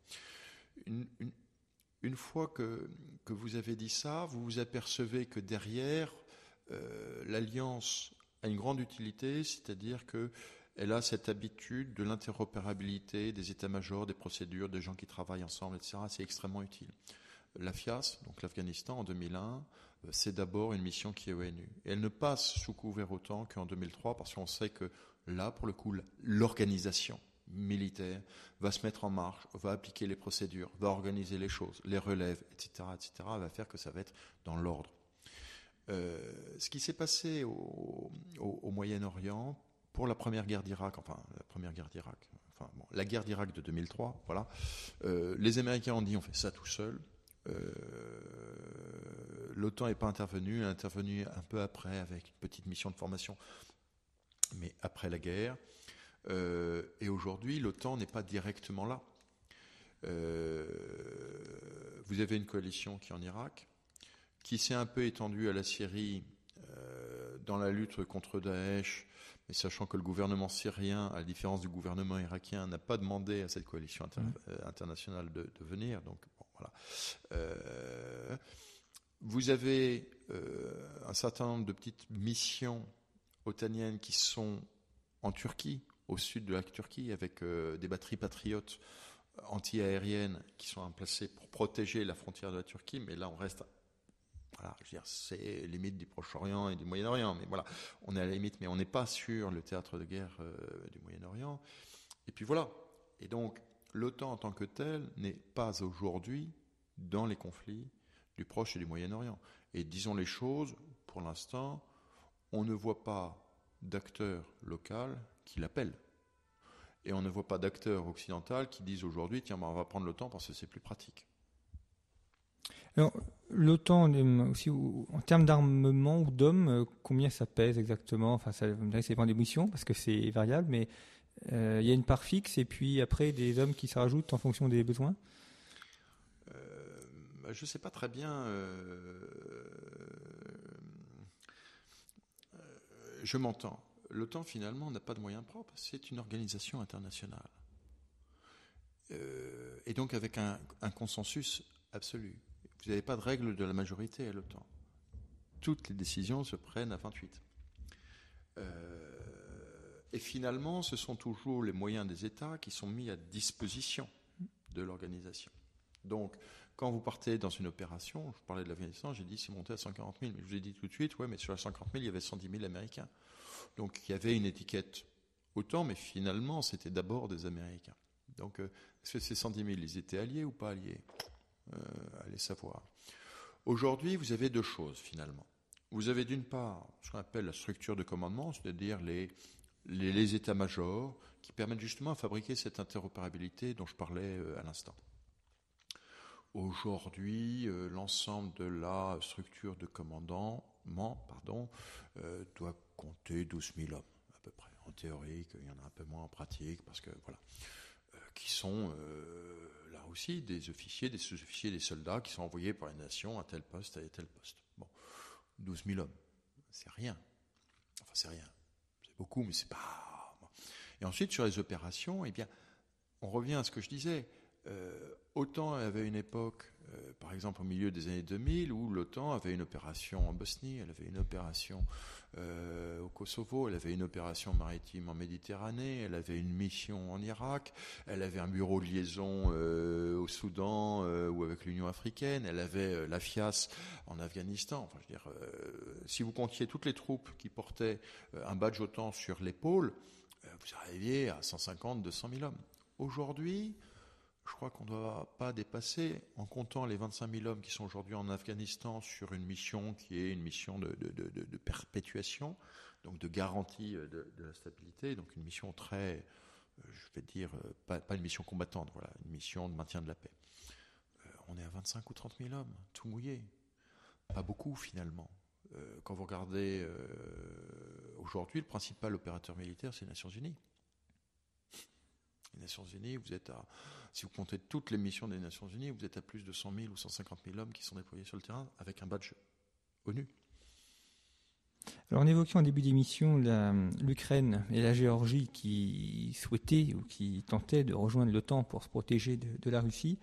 Une, une, fois que, que, vous avez dit ça, vous vous apercevez que derrière, euh, l'alliance a une grande utilité, c'est-à-dire que elle a cette habitude de l'interopérabilité des états-majors, des procédures, des gens qui travaillent ensemble, etc. C'est extrêmement utile. La FIAS, donc l'Afghanistan, en 2001, euh, c'est d'abord une mission qui est ONU. Elle ne passe sous couvert autant qu'en 2003, parce qu'on sait que là, pour le coup, l'organisation militaire va se mettre en marche, va appliquer les procédures, va organiser les choses, les relèves, etc., etc., va faire que ça va être dans l'ordre. Euh, ce qui s'est passé au Moyen-Orient, pour la première guerre d'Irak, enfin la première guerre d'Irak, enfin bon, la guerre d'Irak de 2003, voilà, euh, les Américains ont dit on fait ça tout seul. Euh, L'OTAN n'est pas intervenu, est intervenu un peu après avec une petite mission de formation, mais après la guerre. Euh, et aujourd'hui, l'OTAN n'est pas directement là. vous avez une coalition qui est en Irak, qui s'est un peu étendue à la Syrie dans la lutte contre Daesh, mais sachant que le gouvernement syrien, à la différence du gouvernement irakien, n'a pas demandé à cette coalition mmh. euh, internationale de, venir. Donc, voilà. Euh, vous avez euh, un certain nombre de petites missions otaniennes qui sont en Turquie, au sud de la Turquie, avec des batteries patriotes anti-aériennes qui sont placées pour protéger la frontière de la Turquie, mais là on reste voilà, je veux c'est limite du Proche-Orient et du Moyen-Orient, mais voilà, on est à la limite, mais on n'est pas sur le théâtre de guerre euh, du Moyen-Orient. Et puis voilà. Et donc, l'OTAN en tant que tel n'est pas aujourd'hui dans les conflits du Proche et du Moyen-Orient. Et disons les choses, pour l'instant, on ne voit pas d'acteurs local qui l'appellent. Et on ne voit pas d'acteurs occidentaux qui disent aujourd'hui, tiens, ben, on va prendre l'OTAN parce que c'est plus pratique. Alors, l'OTAN, aussi, en termes d'armement ou d'hommes, euh, combien ça pèse exactement? Enfin, ça, dépend des missions parce que c'est variable, mais euh, il y a une part fixe et puis après des hommes qui se rajoutent en fonction des besoins? Euh, bah, Je ne sais pas très bien. je m'entends. L'OTAN, finalement, n'a pas de moyens propres. C'est une organisation internationale. et donc avec un consensus absolu. Vous n'avez pas de règle de la majorité à l'OTAN. Toutes les décisions se prennent à 28. Euh, et finalement, ce sont toujours les moyens des États qui sont mis à disposition de l'organisation. Donc, quand vous partez dans une opération, je parlais de l'Afghanistan, j'ai dit c'est monté à 140 000, mais je vous ai dit tout de suite, ouais, mais sur les 140 000, il y avait 110 000 Américains. Donc, il y avait une étiquette OTAN, mais finalement, c'était d'abord des Américains. Donc, euh, est-ce que ces 110 000, ils étaient alliés ou pas alliés? Euh, allez savoir. Aujourd'hui, vous avez deux choses finalement. Vous avez d'une part ce qu'on appelle la structure de commandement, c'est-à-dire les, les, états-majors qui permettent justement à fabriquer cette interopérabilité dont je parlais euh, à l'instant. Aujourd'hui, l'ensemble de la structure de commandement doit compter 12 000 hommes à peu près. En théorie, il y en a un peu moins en pratique parce que voilà, qui sont là aussi des officiers, des sous-officiers, des soldats qui sont envoyés par les nations à tel poste, à tel poste. Bon, 12 000 hommes, c'est rien. Enfin, c'est rien. C'est beaucoup, mais c'est pas. Et ensuite, sur les opérations, eh bien, on revient à ce que je disais. Euh, autant il y avait une époque, euh, par exemple au milieu des années 2000, où l'OTAN avait une opération en Bosnie, elle avait une opération euh, au Kosovo, elle avait une opération maritime en Méditerranée, elle avait une mission en Irak, elle avait un bureau de liaison au Soudan ou avec l'Union africaine, elle avait la FIAS en Afghanistan. Si vous comptiez toutes les troupes qui portaient un badge OTAN sur l'épaule, vous arriviez à 150, 200 000 hommes. Aujourd'hui, je crois qu'on ne doit pas dépasser, en comptant les 25 000 hommes qui sont aujourd'hui en Afghanistan sur une mission qui est une mission de, perpétuation, donc de garantie de, la stabilité, donc une mission très, euh, je vais dire, euh, pas, une mission combattante, voilà, une mission de maintien de la paix. Euh, on est à 25 ou 30 000 hommes, tout mouillé. Pas beaucoup finalement. quand vous regardez aujourd'hui, le principal opérateur militaire, c'est les Nations Unies. Les Nations Unies, vous êtes à, si vous comptez toutes les missions des Nations Unies, vous êtes à plus de 100 000 ou 150 000 hommes qui sont déployés sur le terrain avec un badge ONU. Alors on évoquait en début d'émission l'Ukraine et la Géorgie qui souhaitaient ou qui tentaient de rejoindre l'OTAN pour se protéger de, la Russie.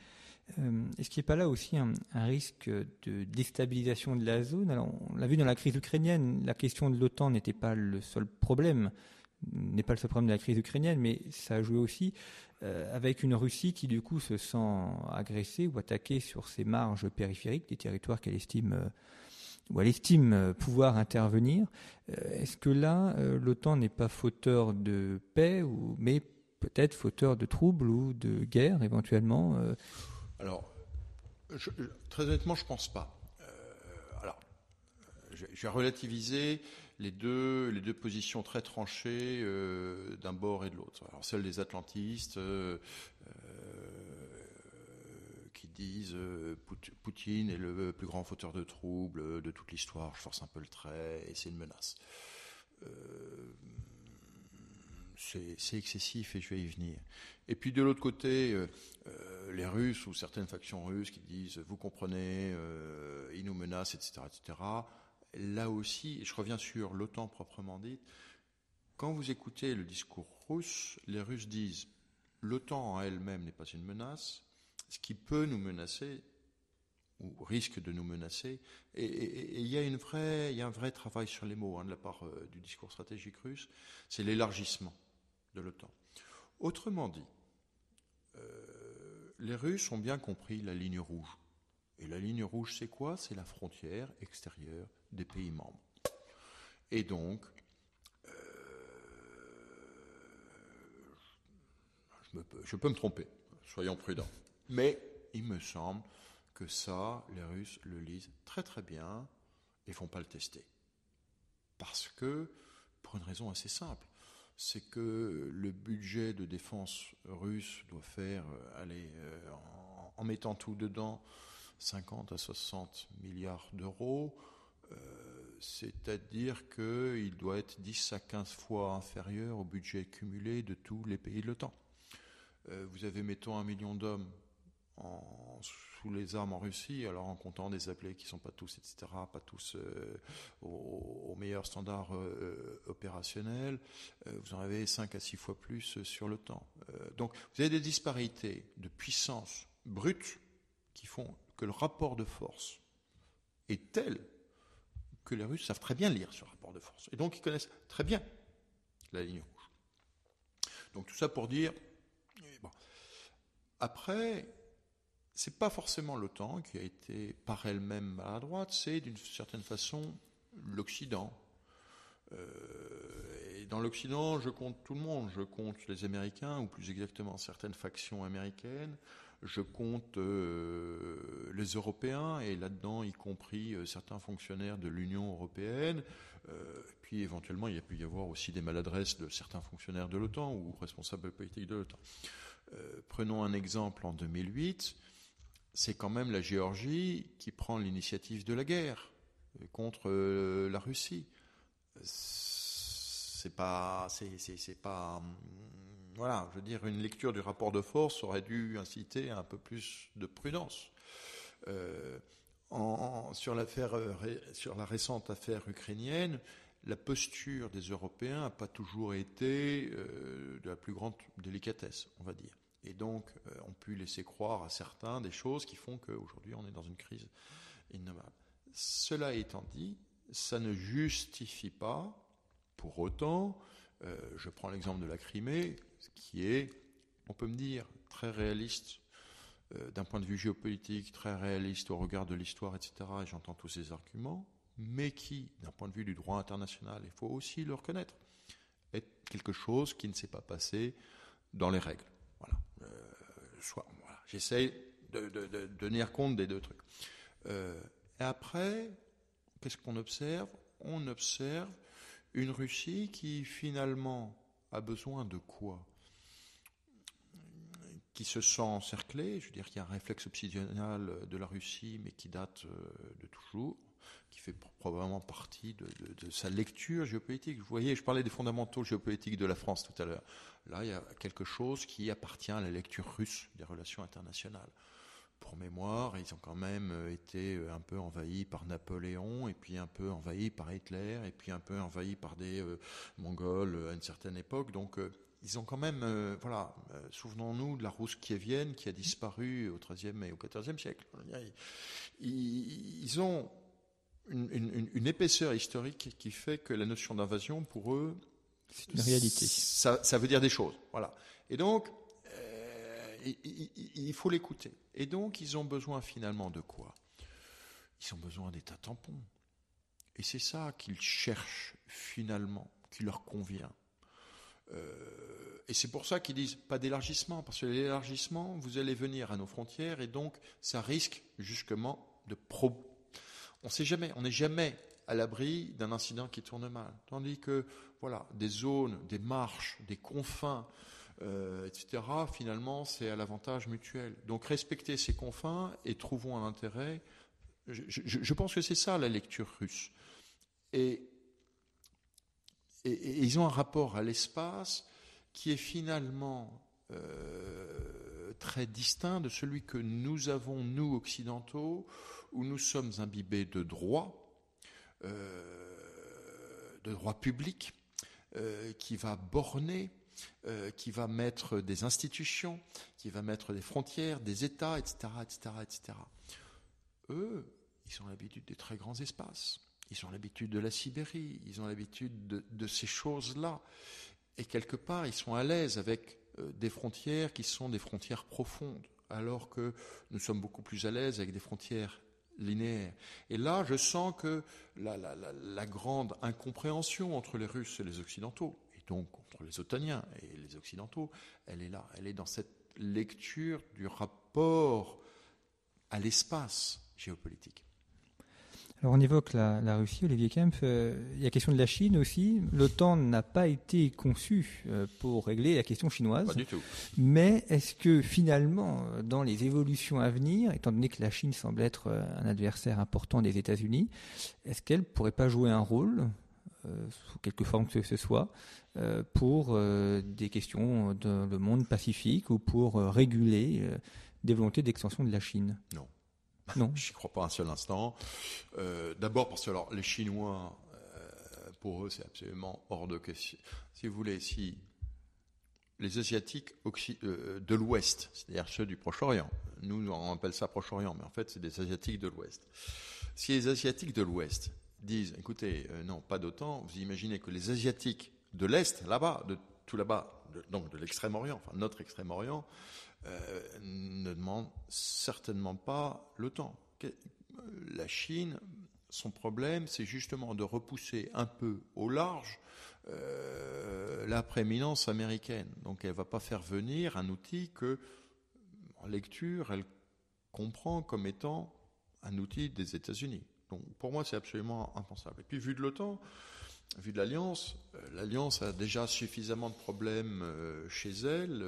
Euh, est-ce qu'il n'y a pas là aussi un, risque de déstabilisation de la zone? Alors on l'a vu dans la crise ukrainienne, la question de l'OTAN n'était pas le seul problème n'est pas le seul problème de la crise ukrainienne, mais ça a joué aussi euh, avec une Russie qui du coup se sent agressée ou attaquée sur ses marges périphériques, des territoires qu'elle estime euh, euh, pouvoir intervenir. Est-ce que là, l'OTAN n'est pas fauteur de paix, ou, mais peut-être fauteur de troubles ou de guerre éventuellement Alors, très honnêtement, je pense pas. alors, je vais relativiser les deux, les deux positions très tranchées euh, d'un bord et de l'autre. Alors celle des atlantistes euh, euh, qui disent Poutine est le plus grand fauteur de troubles de toute l'histoire, je force un peu le trait, et c'est une menace. c'est excessif et je vais y venir. Et puis de l'autre côté, les Russes ou certaines factions russes qui disent vous comprenez, ils nous menacent, etc., etc là aussi, je reviens sur l'OTAN proprement dit, quand vous écoutez le discours russe, les Russes disent l'OTAN en elle-même n'est pas une menace, ce qui peut nous menacer ou risque de nous menacer, et il y a une vraie, il y a un vrai travail sur les mots hein, de la part euh, du discours stratégique russe, c'est l'élargissement de l'OTAN. Autrement dit, euh, les Russes ont bien compris la ligne rouge. Et la ligne rouge, c'est quoi? C'est la frontière extérieure des pays membres. Et donc, euh, je, peux me tromper, soyons prudents. Mais il me semble que ça, les Russes le lisent très très bien et font pas le tester. Parce que, pour une raison assez simple, c'est que le budget de défense russe doit faire, euh, aller euh, en, mettant tout dedans, 50 à 60 milliards d'euros. Euh, c'est-à-dire qu'il doit être 10 à 15 fois inférieur au budget cumulé de tous les pays de l'OTAN. Euh, vous avez, mettons, un million d'hommes sous les armes en Russie, alors en comptant des appelés qui ne sont pas tous, etc., pas tous euh, au, meilleur standard opérationnel, vous en avez 5 à 6 fois plus sur l'OTAN. donc vous avez des disparités de puissance brute qui font que le rapport de force est tel que les Russes savent très bien lire ce rapport de force. Et donc ils connaissent très bien la ligne rouge. Donc tout ça pour dire, bon. après, c'est pas forcément l'OTAN qui a été par elle-même maladroite, c'est d'une certaine façon l'Occident. Euh, et dans l'Occident, je compte tout le monde. Je compte les Américains, ou plus exactement certaines factions américaines je compte euh, les Européens, et là-dedans, y compris euh, certains fonctionnaires de l'Union européenne. Euh, puis éventuellement, il y a pu y avoir aussi des maladresses de certains fonctionnaires de l'OTAN ou responsables politiques de l'OTAN. prenons un exemple en 2008. c'est quand même la Géorgie qui prend l'initiative de la guerre contre la Russie. C'est pas, c'est pas, hum, voilà, je veux dire, une lecture du rapport de force aurait dû inciter à un peu plus de prudence. Euh, sur l'affaire, sur la récente affaire ukrainienne, la posture des Européens n'a pas toujours été de la plus grande délicatesse, on va dire. Et donc, euh, on pu laisser croire à certains des choses qui font qu'aujourd'hui, on est dans une crise innommable. Cela étant dit, ça ne justifie pas, pour autant, euh, je prends l'exemple de la Crimée, qui est, on peut me dire, très réaliste euh, d'un point de vue géopolitique, très réaliste au regard de l'histoire, etc., et j'entends tous ces arguments, mais qui, d'un point de vue du droit international, il faut aussi le reconnaître, est quelque chose qui ne s'est pas passé dans les règles. Voilà. J'essaie de, tenir compte des deux trucs. Euh, et après, qu'est-ce qu'on observe? On observe une Russie qui finalement a besoin de quoi? Qui se sent encerclée, je veux dire qu'il y a un réflexe obsidional de la Russie, mais qui date euh, de toujours, qui fait probablement partie de, sa lecture géopolitique. Vous voyez, je parlais des fondamentaux géopolitiques de la France tout à l'heure. Là, il y a quelque chose qui appartient à la lecture russe des relations internationales. Pour mémoire, ils ont quand même euh, été euh, un peu envahis par Napoléon, et puis un peu envahis par Hitler, et puis un peu envahis par des euh, Mongols à une certaine époque. Donc, ils ont quand même, voilà, souvenons-nous de la Rousse kievienne qui a disparu au XIIIe et au XIVe siècle. Ils, ont une, épaisseur historique qui fait que la notion d'invasion, pour eux, c'est une réalité. Ça, ça, veut dire des choses. Voilà. Et donc, euh, il, faut l'écouter. Et donc, ils ont besoin finalement de quoi? Ils ont besoin d'état tampons. Et c'est ça qu'ils cherchent finalement, qui leur convient. Euh, et c'est pour ça qu'ils disent pas d'élargissement, parce que l'élargissement, vous allez venir à nos frontières et donc ça risque justement de pro. On sait jamais, on n'est jamais à l'abri d'un incident qui tourne mal. Tandis que, voilà, des zones, des marches, des confins, euh, etc., finalement, c'est à l'avantage mutuel. Donc respecter ces confins et trouvons un intérêt. Je, pense que c'est ça la lecture russe. Et, et, ils ont un rapport à l'espace qui est finalement euh, très distinct de celui que nous avons, nous, occidentaux, où nous sommes imbibés de droit, euh, de droit public euh, qui va borner, qui va mettre des institutions, qui va mettre des frontières, des États, etc., etc., etc. Eux, ils ont l'habitude des très grands espaces. Ils ont l'habitude de la Sibérie, ils ont l'habitude de, ces choses-là. Et quelque part, ils sont à l'aise avec des frontières qui sont des frontières profondes, alors que nous sommes beaucoup plus à l'aise avec des frontières linéaire. Et là, je sens que la, grande incompréhension entre les Russes et les Occidentaux, et donc entre les Otaniens et les Occidentaux, elle est là. Elle est dans cette lecture du rapport à l'espace géopolitique. Alors on évoque la, Russie, Olivier Kempf. Euh, il y a la question de la Chine aussi. L'OTAN n'a pas été conçu euh, pour régler la question chinoise. Pas du tout. Mais est-ce que finalement, dans les évolutions à venir, étant donné que la Chine semble être euh, un adversaire important des États-Unis, est-ce qu'elle pourrait pas jouer un rôle sous quelque forme que ce soit, pour des questions dans le monde pacifique ou pour réguler des volontés d'extension de la Chine? Non. Non. Je n'y crois pas un seul instant. Euh, d'abord parce que alors, les Chinois, euh, pour eux, c'est absolument hors de question. Si vous voulez, si les Asiatiques euh, de l'Ouest, c'est-à-dire ceux du Proche-Orient, nous on appelle ça Proche-Orient, mais en fait c'est des Asiatiques de l'Ouest. Si les Asiatiques de l'Ouest disent, écoutez, non, pas d'autant, vous imaginez que les Asiatiques de l'Est, là-bas, de tout là-bas, donc de l'extrême-orient, enfin notre extrême-orient, euh, ne demande certainement pas le temps. La Chine, son problème, c'est justement de repousser un peu au large euh, la prééminence américaine. Donc elle ne va pas faire venir un outil que, en lecture, elle comprend comme étant un outil des États-Unis. Donc pour moi, c'est absolument impensable. Et puis vu de l'OTAN, vue de l'Alliance, l'Alliance a déjà suffisamment de problèmes chez elle,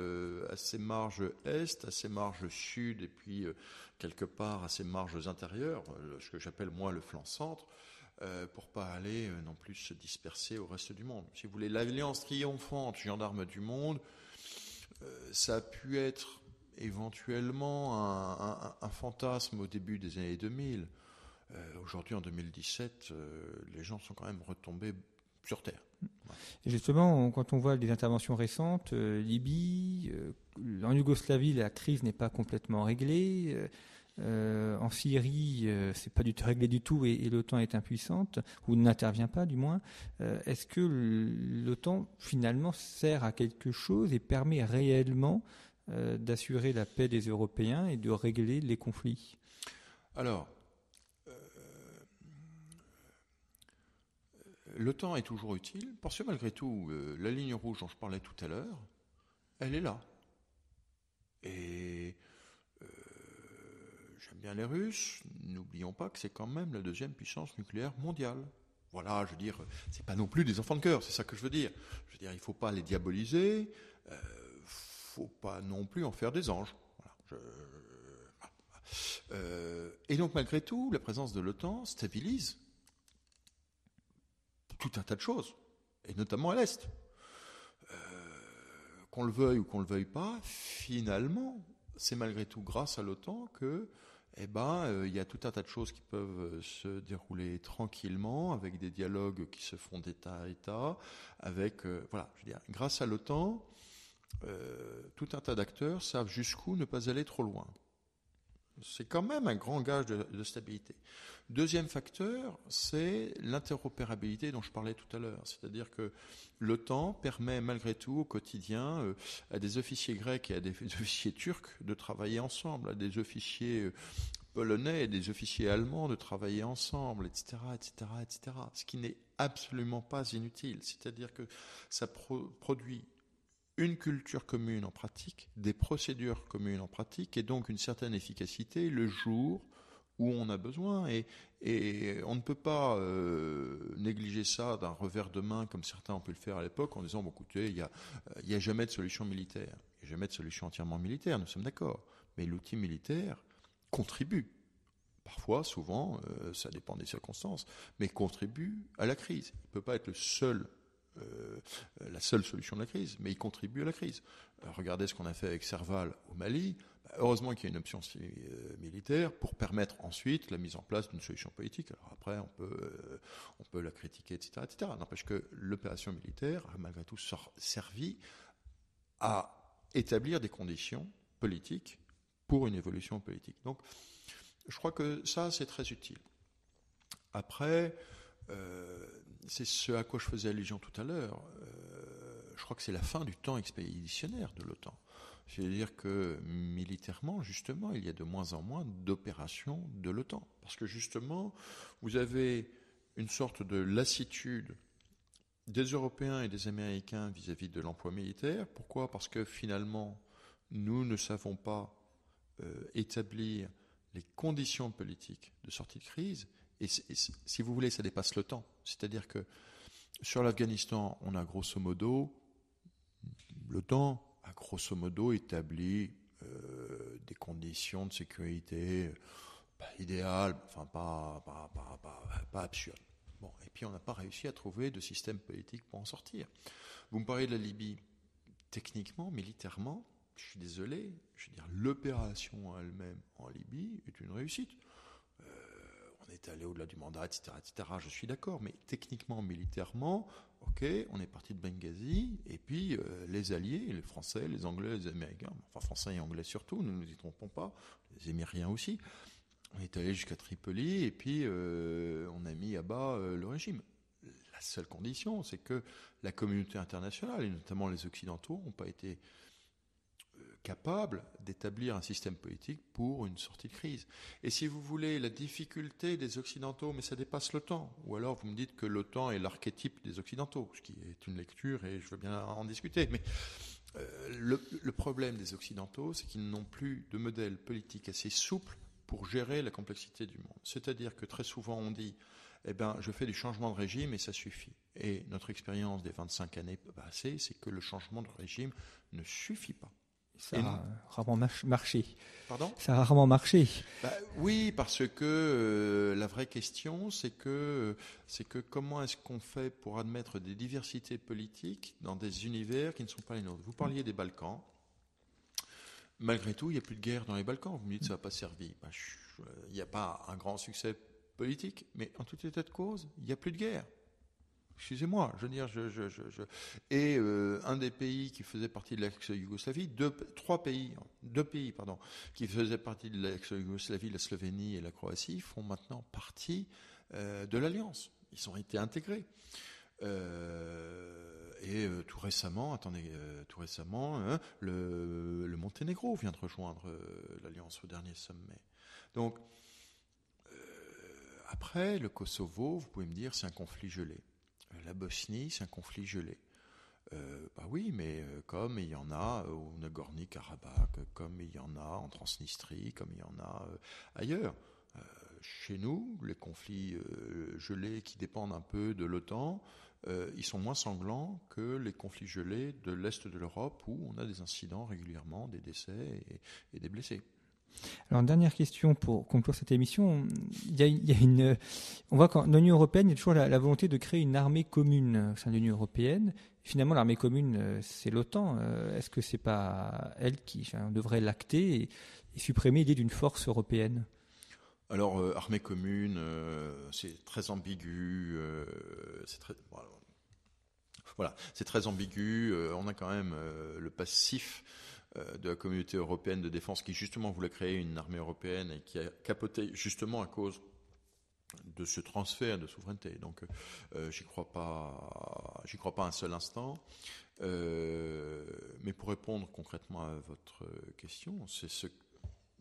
à ses marges est, à ses marges sud, et puis quelque part à ses marges intérieures, ce que j'appelle moi le flanc centre, pour pas aller non plus se disperser au reste du monde. Si vous voulez, l'Alliance triomphante, gendarme du monde, ça a pu être éventuellement un, fantasme au début des années 2000. Euh, aujourd'hui, en 2017, euh, les gens sont quand même retombés sur Terre. Et justement, quand on voit des interventions récentes, euh, Libye, en Yougoslavie, la crise n'est pas complètement réglée. en Syrie, c'est pas du tout réglé du tout et, l'OTAN est impuissante ou n'intervient pas du moins. Est-ce que l'OTAN finalement sert à quelque chose et permet réellement d'assurer la paix des Européens et de régler les conflits? Alors, le temps est toujours utile, parce que malgré tout, euh, la ligne rouge dont je parlais tout à l'heure, elle est là. Et euh, j'aime bien les Russes, n'oublions pas que c'est quand même la deuxième puissance nucléaire mondiale. Voilà, je veux dire, c'est pas non plus des enfants de cœur, c'est ça que je veux dire. Je veux dire, il faut pas les diaboliser, euh, faut pas non plus en faire des anges. Euh, et donc malgré tout, la présence de l'OTAN stabilise tout un tas de choses, et notamment à l'Est. Euh, qu'on le veuille ou qu'on le veuille pas, finalement, c'est malgré tout grâce à l'OTAN que eh ben, euh, il y a tout un tas de choses qui peuvent euh, se dérouler tranquillement, avec des dialogues qui se font d'État à État, avec, voilà, je veux dire, grâce à l'OTAN, tout un tas d'acteurs savent jusqu'où ne pas aller trop loin. C'est quand même un grand gage de, stabilité. Deuxième facteur, c'est l'interopérabilité dont je parlais tout à l'heure. C'est-à-dire que l'OTAN permet malgré tout au quotidien euh, à des officiers grecs et à des officiers turcs de travailler ensemble, à des officiers euh, polonais et des officiers allemands de travailler ensemble, etc., etc., etc. Ce qui n'est absolument pas inutile. C'est-à-dire que ça produit une culture commune en pratique, des procédures communes en pratique, et donc une certaine efficacité le jour où on a besoin. Et, on ne peut pas euh, négliger ça d'un revers de main, comme certains ont pu le faire à l'époque, en disant, bon, écoutez, il n'y a, jamais de solution militaire. Il n'y a jamais de solution entièrement militaire, nous sommes d'accord. Mais l'outil militaire contribue. Parfois, souvent, euh, ça dépend des circonstances, mais contribue à la crise. Il ne peut pas être le seul euh, la seule solution de la crise, mais il contribue à la crise. Euh, regardez ce qu'on a fait avec Serval au Mali. Bah, heureusement qu'il y a une option euh, militaire pour permettre ensuite la mise en place d'une solution politique. Après, on peut, on peut la critiquer, etc., etc. N'empêche que l'opération militaire a malgré tout servi à établir des conditions politiques pour une évolution politique. Donc, je crois que ça, c'est très utile. Après, c'est ce à quoi je faisais allusion tout à l'heure. Euh, je crois que c'est la fin du temps expéditionnaire de l'OTAN. C'est-à-dire que militairement, justement, il y a de moins en moins d'opérations de l'OTAN. Parce que justement, vous avez une sorte de lassitude des Européens et des Américains vis-à-vis de l'emploi militaire. Pourquoi? Parce que finalement, nous ne savons pas euh, établir les conditions politiques de sortie de crise et, si vous voulez, ça dépasse le temps. C'est-à-dire que sur l'Afghanistan, on a grosso modo, le temps a grosso modo établi euh, des conditions de sécurité pas idéales, enfin pas, pas, absurdes. Bon, et puis on n'a pas réussi à trouver de système politique pour en sortir. Vous me parlez de la Libye. Techniquement, militairement, je suis désolé, je veux dire, l'opération elle-même en Libye est une réussite on est allé au-delà du mandat, etc., etc. Je suis d'accord, mais techniquement, militairement, ok, on est parti de Benghazi, et puis euh, les Alliés, les Français, les Anglais, les Américains, enfin Français et Anglais surtout, ne nous y trompons pas, les Émiriens aussi, on est allé jusqu'à Tripoli, et puis euh, on a mis à bas euh, le régime. La seule condition, c'est que la communauté internationale, et notamment les Occidentaux, n'ont pas été capable d'établir un système politique pour une sortie de crise. Et si vous voulez, la difficulté des Occidentaux, mais ça dépasse l'OTAN, ou alors vous me dites que l'OTAN est l'archétype des Occidentaux, ce qui est une lecture et je veux bien en discuter, mais euh, le, problème des Occidentaux, c'est qu'ils n'ont plus de modèle politique assez souple pour gérer la complexité du monde. C'est-à-dire que très souvent on dit, eh ben, je fais du changement de régime et ça suffit. Et notre expérience des 25 années passées, c'est que le changement de régime ne suffit pas. Ça a rarement marché. Pardon? Ça a rarement marché. Bah, oui, parce que euh, la vraie question, c'est que, c'est que comment est-ce qu'on fait pour admettre des diversités politiques dans des univers qui ne sont pas les nôtres? Vous parliez des Balkans. Malgré tout, il n'y a plus de guerre dans les Balkans. Vous me dites que ça n'a pas servi. Bah, il n'y a pas un grand succès politique, mais en tout état de cause, il n'y a plus de guerre. Excusez-moi, je veux dire, je, et euh, un des pays qui faisait partie de l'ex-Yougoslavie, deux, trois pays, deux pays, pardon, qui faisaient partie de l'ex-Yougoslavie, la Slovénie et la Croatie, font maintenant partie euh, de l'alliance. Ils ont été intégrés. Euh, et tout récemment, attendez, tout récemment, hein, le, le, Monténégro vient de rejoindre l'alliance au dernier sommet. Donc après, le Kosovo, vous pouvez me dire, c'est un conflit gelé. La Bosnie, c'est un conflit gelé. Euh, bah oui, mais euh, comme il y en a au Nagorno-Karabakh, comme il y en a en Transnistrie, comme il y en a euh, ailleurs. Euh, chez nous, les conflits gelés qui dépendent un peu de l'OTAN, ils sont moins sanglants que les conflits gelés de l'Est de l'Europe où on a des incidents régulièrement, des décès et des blessés. Alors, dernière question pour conclure cette émission. Il y a, une, on voit qu'en Union européenne, il y a toujours la, volonté de créer une armée commune au sein de l'Union européenne. Finalement, l'armée commune, euh, c'est l'OTAN. Euh, est-ce que c'est pas elle qui devrait l'acter et, supprimer l'idée d'une force européenne? Alors, euh, armée commune, c'est très ambigu. C'est très, voilà, c'est très ambigu. on a quand même le passif de la communauté européenne de défense qui justement voulait créer une armée européenne et qui a capoté justement à cause de ce transfert de souveraineté. Donc, euh, j'y crois pas, j'y crois pas un seul instant. Euh, mais pour répondre concrètement à votre question, c'est ce,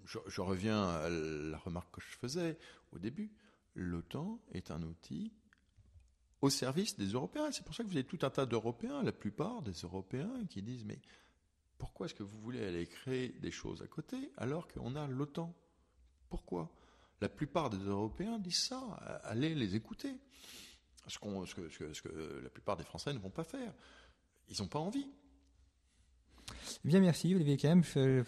je, je, reviens à la remarque que je faisais au début. L'OTAN est un outil au service des Européens. C'est pour ça que vous avez tout un tas d'Européens, la plupart des Européens, qui disent mais pourquoi est-ce que vous voulez aller créer des choses à côté alors qu'on a l'OTAN? Pourquoi? La plupart des Européens disent ça, allez les écouter. Ce, qu ce, que, la plupart des Français ne vont pas faire. Ils n'ont pas envie. Bien, merci Olivier Kemp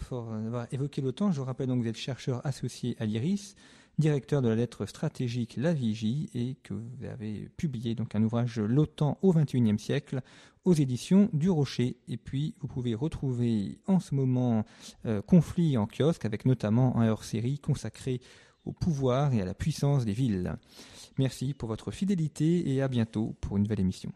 pour avoir évoqué l'OTAN. Je vous rappelle donc que vous êtes chercheur associé à l'IRIS directeur de la lettre stratégique La Vigie et que vous avez publié donc un ouvrage L'OTAN au XXIe siècle aux éditions du Rocher. Et puis vous pouvez retrouver en ce moment euh, Conflit en kiosque avec notamment un hors-série consacré au pouvoir et à la puissance des villes. Merci pour votre fidélité et à bientôt pour une nouvelle émission.